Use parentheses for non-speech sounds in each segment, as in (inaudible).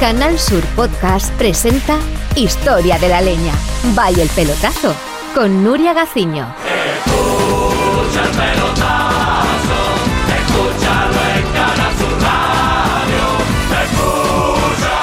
Canal Sur Podcast presenta Historia de la Leña. Vaya el pelotazo con Nuria Gaciño. Escucha el pelotazo, Radio. Escucha,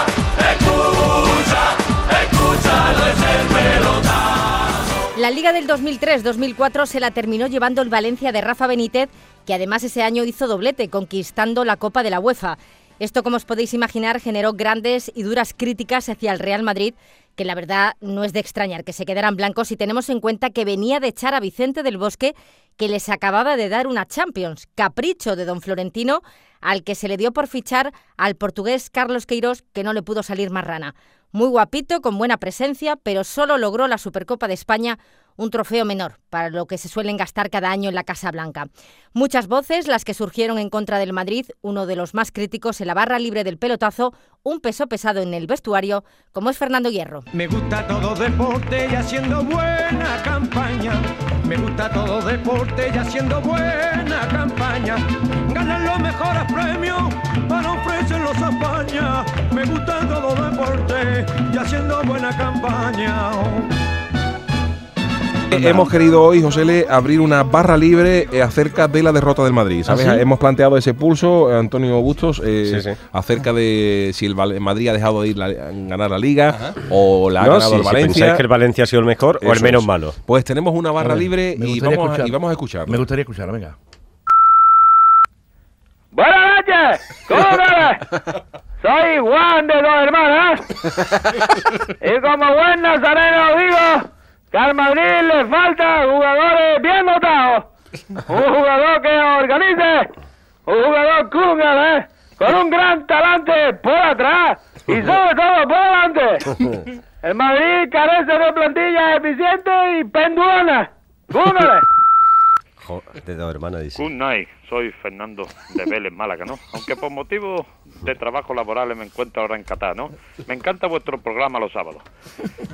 escucha, escúchalo es el pelotazo. La Liga del 2003-2004 se la terminó llevando el Valencia de Rafa Benítez, que además ese año hizo doblete, conquistando la Copa de la UEFA. Esto, como os podéis imaginar, generó grandes y duras críticas hacia el Real Madrid, que la verdad no es de extrañar que se quedaran blancos si tenemos en cuenta que venía de echar a Vicente del Bosque, que les acababa de dar una Champions, capricho de don Florentino, al que se le dio por fichar al portugués Carlos Queiroz, que no le pudo salir más rana. Muy guapito, con buena presencia, pero solo logró la Supercopa de España, un trofeo menor para lo que se suelen gastar cada año en la Casa Blanca. Muchas voces las que surgieron en contra del Madrid, uno de los más críticos en la barra libre del pelotazo, un peso pesado en el vestuario, como es Fernando Hierro. Me gusta todo deporte y haciendo buena campaña. Me gusta todo deporte y haciendo buena campaña. Ganan los mejores premios para ofrecerlos a España. Me gusta todo deporte y haciendo buena campaña. Eh, Hemos querido hoy, José Le, abrir una barra libre eh, acerca de la derrota del Madrid. ¿sabes? ¿Ah, sí? Hemos planteado ese pulso, Antonio Bustos, eh, Sí, sí. acerca de si el Madrid ha dejado de ir la- ganar la Liga o la ha No, ganado si, el si Valencia. pensáis que el Valencia ha sido el mejor o el menos es. malo. Pues tenemos una barra ver, libre y vamos, a, escuchar. y vamos a escucharlo. Me gustaría escuchar, venga. Buenas noches, ¿cómo estás? Soy Juan de dos hermanas. (laughs) Y como buen nazareno digo que al Madrid le faltan jugadores bien dotados. Un jugador que organice, un jugador cúngale, ¿eh? con un gran talante por atrás y sobre todo por delante. (laughs) El Madrid carece de plantilla eficiente y pendulona. ¡Cúngale! De dos hermanas dice. Good night, soy Fernando de Vélez, Málaga, ¿no? Aunque por motivos de trabajo laborales me encuentro ahora en Qatar, ¿no? Me encanta vuestro programa los sábados.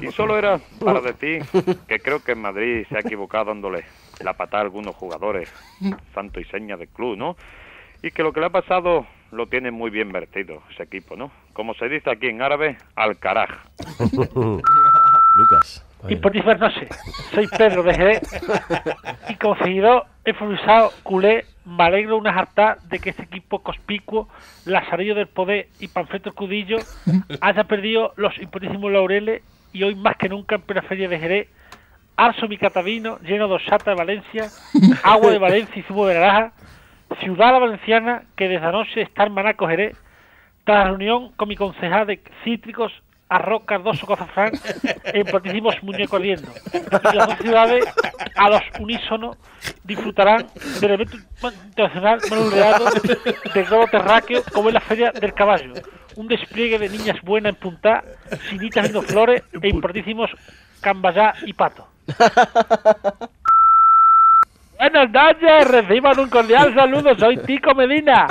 Y solo era para decir que creo que en Madrid se ha equivocado dándole la patada a algunos jugadores, santo y seña del club, ¿no? Y que lo que le ha pasado lo tiene muy bien vertido ese equipo, ¿no? Como se dice aquí en árabe, al caraj. (laughs) Lucas. Y divertirse, soy Pedro de Jerez. (laughs) Y como seguidor expulsado culé me alegro una harta de que este equipo conspicuo, Lazarillo del Poder y Panfleto Cudillo (laughs) haya perdido los importantísimos laureles y hoy más que nunca en plena feria de Jerez arso mi catavino lleno de osata de Valencia, (laughs) agua de Valencia y zumo de naranja, ciudad valenciana que desde anoche está en Manaco Jerez, tras reunión con mi concejal de cítricos, arroz cardoso con azafrán, en platísimos muñecos ardiendo. Y las dos ciudades, a los unísonos, disfrutarán del evento internacional manuleado de globo terráqueo como es la Feria del Caballo. Un despliegue de niñas buenas en punta, sinitas viendo flores e importantísimos cambayá y pato. Buenas noches, reciban un cordial saludo, soy Tico Medina.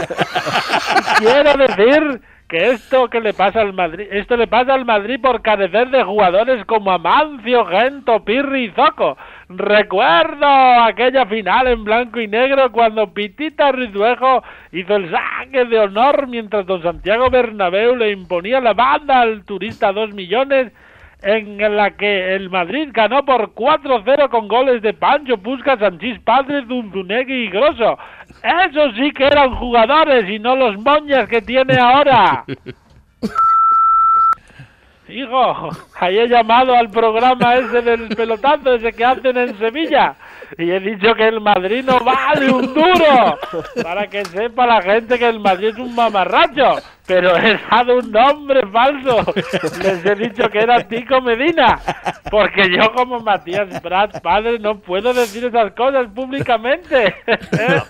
Quiero decir que esto que le pasa al Madrid, esto le pasa al Madrid por carecer de jugadores como Amancio, Gento, Pirri y Zoco. Recuerdo aquella final en blanco y negro cuando Pitita Rizuejo hizo el saque de honor mientras don Santiago Bernabéu le imponía la banda al turista dos millones en la que el Madrid ganó por 4-0 con goles de Pancho, Puskas, Sanchís, Padre, Zunzunegui y Grosso. Esos sí que eran jugadores y no los moñas que tiene ahora. (laughs) Hijo, ahí he llamado al programa ese del pelotazo, ese que hacen en Sevilla. Y he dicho que el Madrid no vale un duro. Para que sepa la gente que el Madrid es un mamarracho. Pero he dado un nombre falso. Les he dicho que era Tico Medina. Porque yo como Matías Brad, padre, no puedo decir esas cosas públicamente.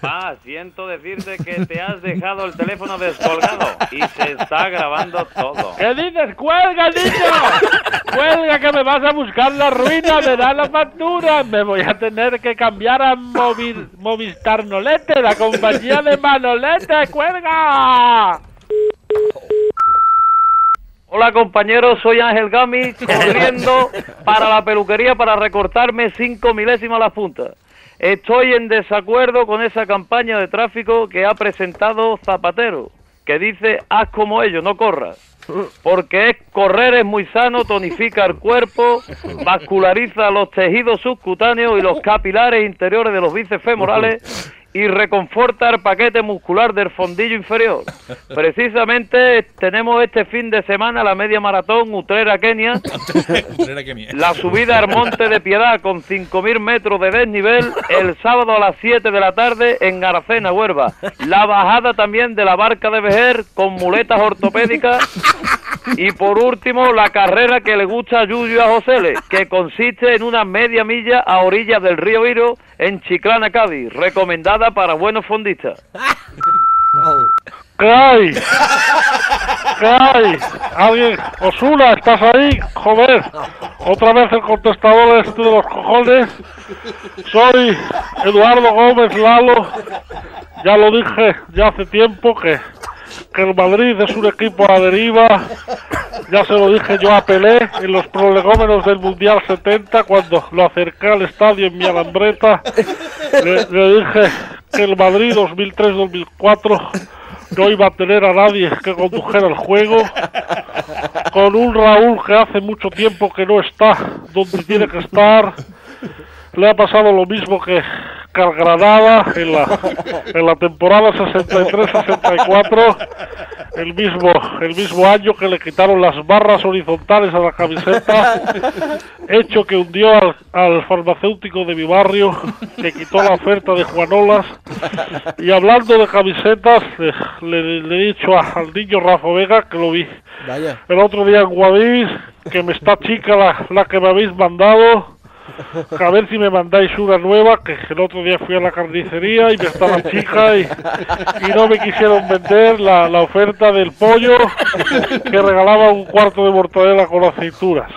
Papá, siento decirte que te has dejado el teléfono descolgado y se está grabando todo. ¿Qué dices? ¡Cuelga, niño! ¡Cuelga que me vas a buscar la ruina! ¡Me da la factura! Me voy a tener que cambiar a Movi- Movistar Nolete, la compañía de Manolete. ¡Cuelga! Hola compañeros, soy Ángel Gami, (laughs) corriendo para la peluquería para recortarme cinco milésimas la punta. Estoy en desacuerdo con esa campaña de tráfico que ha presentado Zapatero, que dice haz como ellos, no corras. porque es correr es muy sano, tonifica el cuerpo, vasculariza los tejidos subcutáneos y los capilares interiores de los bíceps femorales y reconforta el paquete muscular del fondillo inferior. (laughs) Precisamente tenemos este fin de semana la media maratón Utrera, Kenia, (laughs) la subida al Monte de Piedad con 5.000 metros de desnivel el sábado a las 7 de la tarde en Aracena, Huerva. La bajada también de la barca de Vejer con muletas ortopédicas. (laughs) Y por último, la carrera que le gusta a Yuyu a Josele, que consiste en una media milla a orillas del río Viro en Chiclana, Cádiz, recomendada para buenos fondistas. ¿Qué hay? ¿Alguien? Osuna, ¿estás ahí? Joder, otra vez el contestador este de los cojones. Soy Eduardo Gómez Lalo. Ya lo dije ya hace tiempo que, que el Madrid es un equipo a deriva. Ya se lo dije yo a Pelé en los prolegómenos del Mundial 70 cuando lo acerqué al estadio en mi alambreta. Le, le dije que el Madrid 2003-2004 no iba a tener a nadie que condujera el juego. Con un Raúl que hace mucho tiempo que no está donde tiene que estar. Le ha pasado lo mismo que, Granada en la, en la temporada 63-64, el mismo, el mismo año que le quitaron las barras horizontales a la camiseta, hecho que hundió al, al farmacéutico de mi barrio, le quitó la oferta de Juanolas. Y hablando de camisetas, le, le he dicho a- al niño Rafa Vega que lo vi Vaya. el otro día en Guadix, que me está chica la, la que me habéis mandado. A ver si me mandáis una nueva, que el otro día fui a la carnicería y me estaba chica y, y no me quisieron vender la, la oferta del pollo que regalaba un cuarto de mortadela con aceitunas.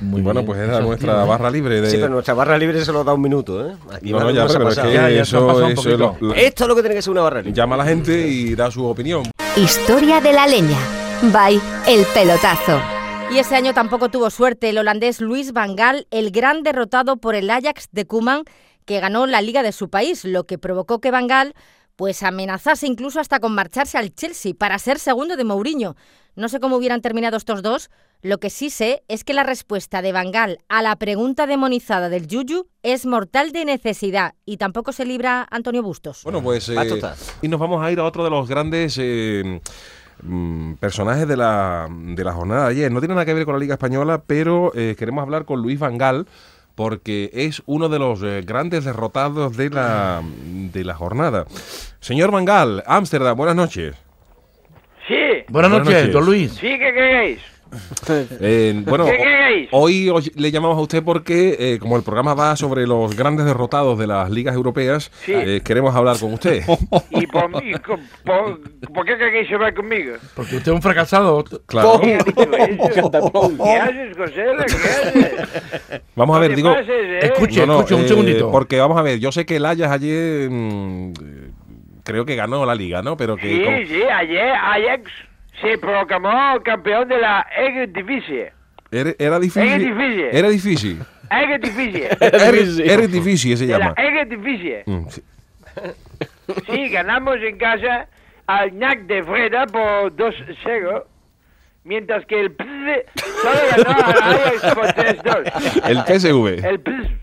Muy bueno, pues era nuestra barra libre de. Sí, pero nuestra barra libre se lo da un minuto, ¿eh? Aquí No, no, más ya, pero es que eso, es lo- Esto es lo que tiene que ser una barra libre. Llama a la gente y da su opinión. Historia de la leña. By El Pelotazo. Y ese año tampoco tuvo suerte el holandés Luis Van Gaal, el gran derrotado por el Ajax de Koeman, que ganó la liga de su país, lo que provocó que Van Gaal pues amenazase incluso hasta con marcharse al Chelsea para ser segundo de Mourinho. No sé cómo hubieran terminado estos dos, lo que sí sé es que la respuesta de Van Gaal a la pregunta demonizada del Yuyu es mortal de necesidad y tampoco se libra Antonio Bustos. Bueno, pues. eh, y nos vamos a ir a otro de los grandes. eh, mm, personajes de la, de la jornada de ayer. No tiene nada que ver con la Liga Española, pero eh, queremos hablar con Luis Van Gaal porque es uno de los eh, grandes derrotados de la, de la jornada. Señor Van Gaal, Ámsterdam, buenas noches. Sí, Buenas Buenas noches, noches. don Luis. sí, ¿qué queréis? (laughs) Eh, bueno, hoy os- le llamamos a usted porque, eh, como el programa va sobre los grandes derrotados de las ligas europeas, Sí. eh, queremos hablar con usted. (laughs) ¿Y por mí? co- ¿Por, por qué queréis hablar conmigo? Porque usted es un fracasado. Claro. ¿Qué (laughs) haces, José? ¿Qué haces? Vamos a ver, digo. pases, ¿eh? Escuche, No, no, escuche, un segundito. Porque vamos a ver, yo sé que el Ajax ayer mm, creo que ganó la liga, ¿no? Pero que Sí, como- sí, ayer Ajax se proclamó campeón de la Eredivisie. (laughs) era, era difícil. Era difícil. Era difícil. Eredivisie. Difícil se De la llama. Eredivisie. Mm, sí. Sí, ganamos en casa al NAC de Freda por 2-0. Mientras que el PSV solo ganó al Ajax por 3-2. El PSV. El PSV.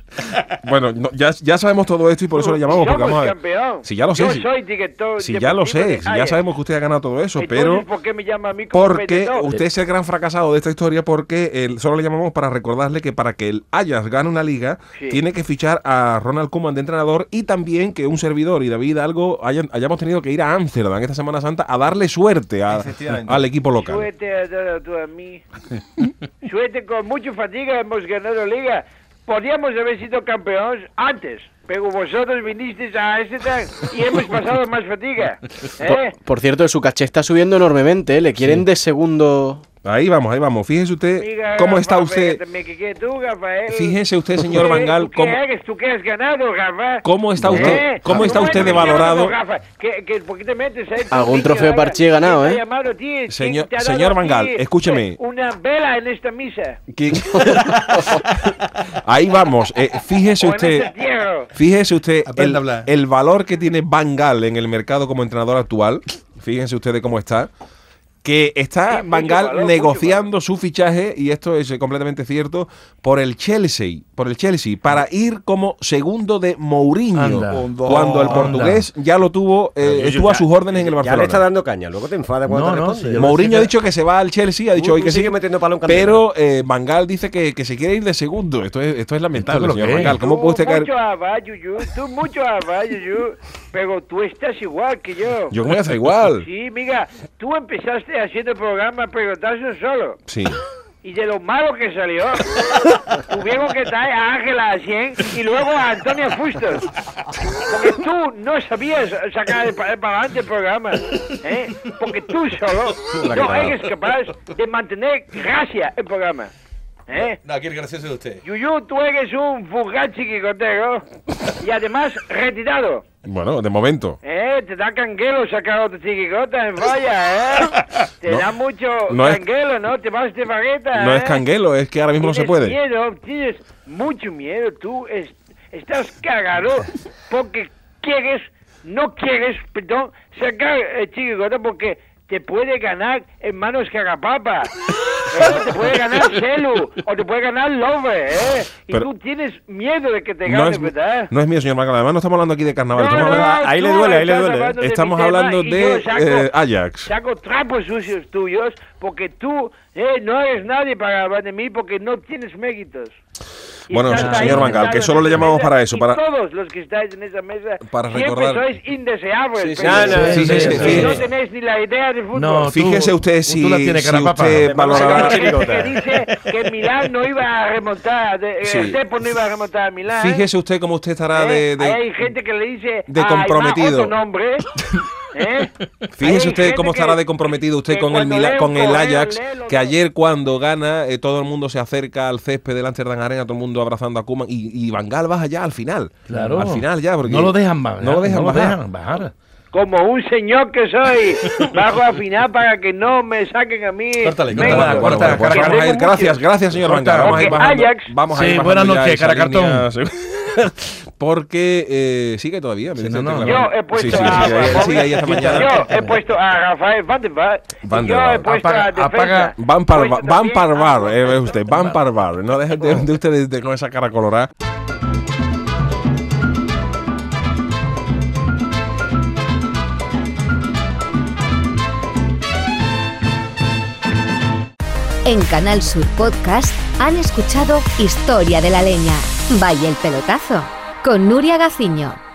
Bueno, no, ya, ya sabemos todo esto y por eso le llamamos. Porque vamos a ver. Si ya lo sé. Yo si- soy director Si ya lo sé, si ya sabemos que usted ha ganado todo eso, pero ¿por qué me llama a mí como porque usted es el gran fracasado de esta historia porque solo le llamamos para recordarle que para que el Ajax gane una liga Sí. tiene que fichar a Ronald Koeman de entrenador y también que un servidor y David algo hayan, hayamos tenido que ir a Ámsterdam esta Semana Santa a darle suerte a- al equipo local. Suerte dado tú a mí. (laughs) Suerte con mucha fatiga hemos ganado liga. Podríamos haber sido campeones antes, pero vosotros vinisteis a este y hemos (laughs) pasado más fatiga. ¿Eh? Por cierto, su caché está subiendo enormemente, ¿eh? Le quieren de segundo... Ahí vamos, ahí vamos. Fíjese usted cómo está usted. Fíjese usted, señor ¿Tú qué- Van Gaal, ¿Tú qué cómo- eres? ¿Tú qué has ganado, Rafa? ¿Cómo está usted- ¿Eh? cómo está ¿Cómo usted de valorado? Rafa? ¿Que, que, ¿Por qué te metes ahí? Algún trofeo? Parche he ganado, ¿Quién ¿eh? Señor- señor ti escúcheme. Una vela en esta misa. Ahí vamos. eh, fíjese usted. este. Fíjese usted el, el valor que tiene Van Gaal en el mercado como entrenador actual. Fíjense ustedes cómo está. Que está Sí, Bangal valor, negociando su fichaje, y esto es completamente cierto, por el Chelsea, por el Chelsea, para ir como segundo de Mourinho, Anda. cuando el Anda. portugués ya lo tuvo, eh, estuvo a sus órdenes en el Ya Barcelona. le está dando caña, luego te enfada cuando No, te no, responde. sí, Mourinho ha dicho que se va al Chelsea, ha dicho hoy que tú sí, sigue metiendo palo en pero eh, Bangal dice que, que se quiere ir de segundo. Esto es, esto es lamentable, ¿Esto señor es? Bangal. ¿Cómo puede usted caer? mucho abajo, Yuyu, tú mucho abajo, Yuyu, pero tú estás igual que yo. Yo voy a hacer igual. Sí, mira, tú empezaste haciendo el programa pero estás solo. Sí. Y de lo malo que salió, tuvieron que traer a Ángela a 100 y luego a Antonio Fustos. Porque tú no sabías sacar para adelante el programa. ¿eh? Porque tú solo La no eres capaz de mantener gracia el programa. ¿eh? No, aquí el gracioso de usted. Yuyu, tú eres un fugaz chiquicotero y además retirado. Bueno, de momento. Eh, te da canguelo sacar otra chiquicota en falla, ¿eh? (laughs) Te No, da mucho no es- canguelo, ¿no? Te vas de bagueta, No ¿eh? es canguelo, es que ahora mismo no se Tienes puede. miedo, tienes mucho miedo. Tú es- estás cagado porque quieres, no quieres, perdón, sacar eh, chiquicota porque te puede ganar (laughs) hermanos Carapapa. ¿eh? Te puede ganar Celu o te puede ganar Love, ¿eh? Y Pero- tú tienes miedo de que te No gane, es, ¿verdad? no es mío, señor Bangal. Además, no estamos hablando aquí de carnaval. No, estamos no, hablando, ahí le duele, ahí le duele. estamos hablando de saco- eh, Ajax. Saco trapos sucios tuyos porque tú eh, no eres nadie para hablar de mí porque no tienes méritos. Bueno, señor Bangal, que solo le llamamos para eso, para- todos los que estáis en esa mesa Para recordar- sois indeseables. Sí, sí, pero- sí, sí, sí, sí, sí, y sí. no tenéis ni la idea de fútbol. No, tú- Fíjese usted tú si, la tienes, si Carapapa. usted Te vamos a valorará... que dice que Milán no iba a remontar, de, Sí. el Tepo no iba a remontar a Milán. Fíjese usted cómo usted estará de... ¿eh? de- Hay gente que le dice de a comprometido. Aymar otro nombre. (laughs) ¿eh? Fíjese usted cómo estará de comprometido usted con el Mila- con el Ajax, que ayer cuando gana eh, todo el mundo se acerca al césped del Amsterdam Arena, todo el mundo abrazando a Koeman y, y Van Gaal baja ya al final. Claro. Al final ya, porque No lo dejan bajar. No lo dejan bajar. dejan bajar. Como un señor que soy, bajo a final para que no me saquen a mí. Córtale, córtale, ir. tengo Gracias, gracias, señor. Gaal. Vamos a ir bajando, Ajax- vamos a ir Sí, buenas noches, línea. (laughs) Porque eh, sigue todavía. me Sí, dice no, no. Yo he puesto Sí, sí, a, sí, él sigue ahí esta mañana. Yo he puesto a Rafael Van der Vaart. Van der Yo he puesto Apaga- a defensa. apaga- Van par, puesto van par bar, eh, ve usted, van par bar. No deje de, de usted de- de- con esa cara colorada. En Canal Sur Podcast han escuchado Historia de la Leña. Vaya el pelotazo. Con Nuria Gaciño.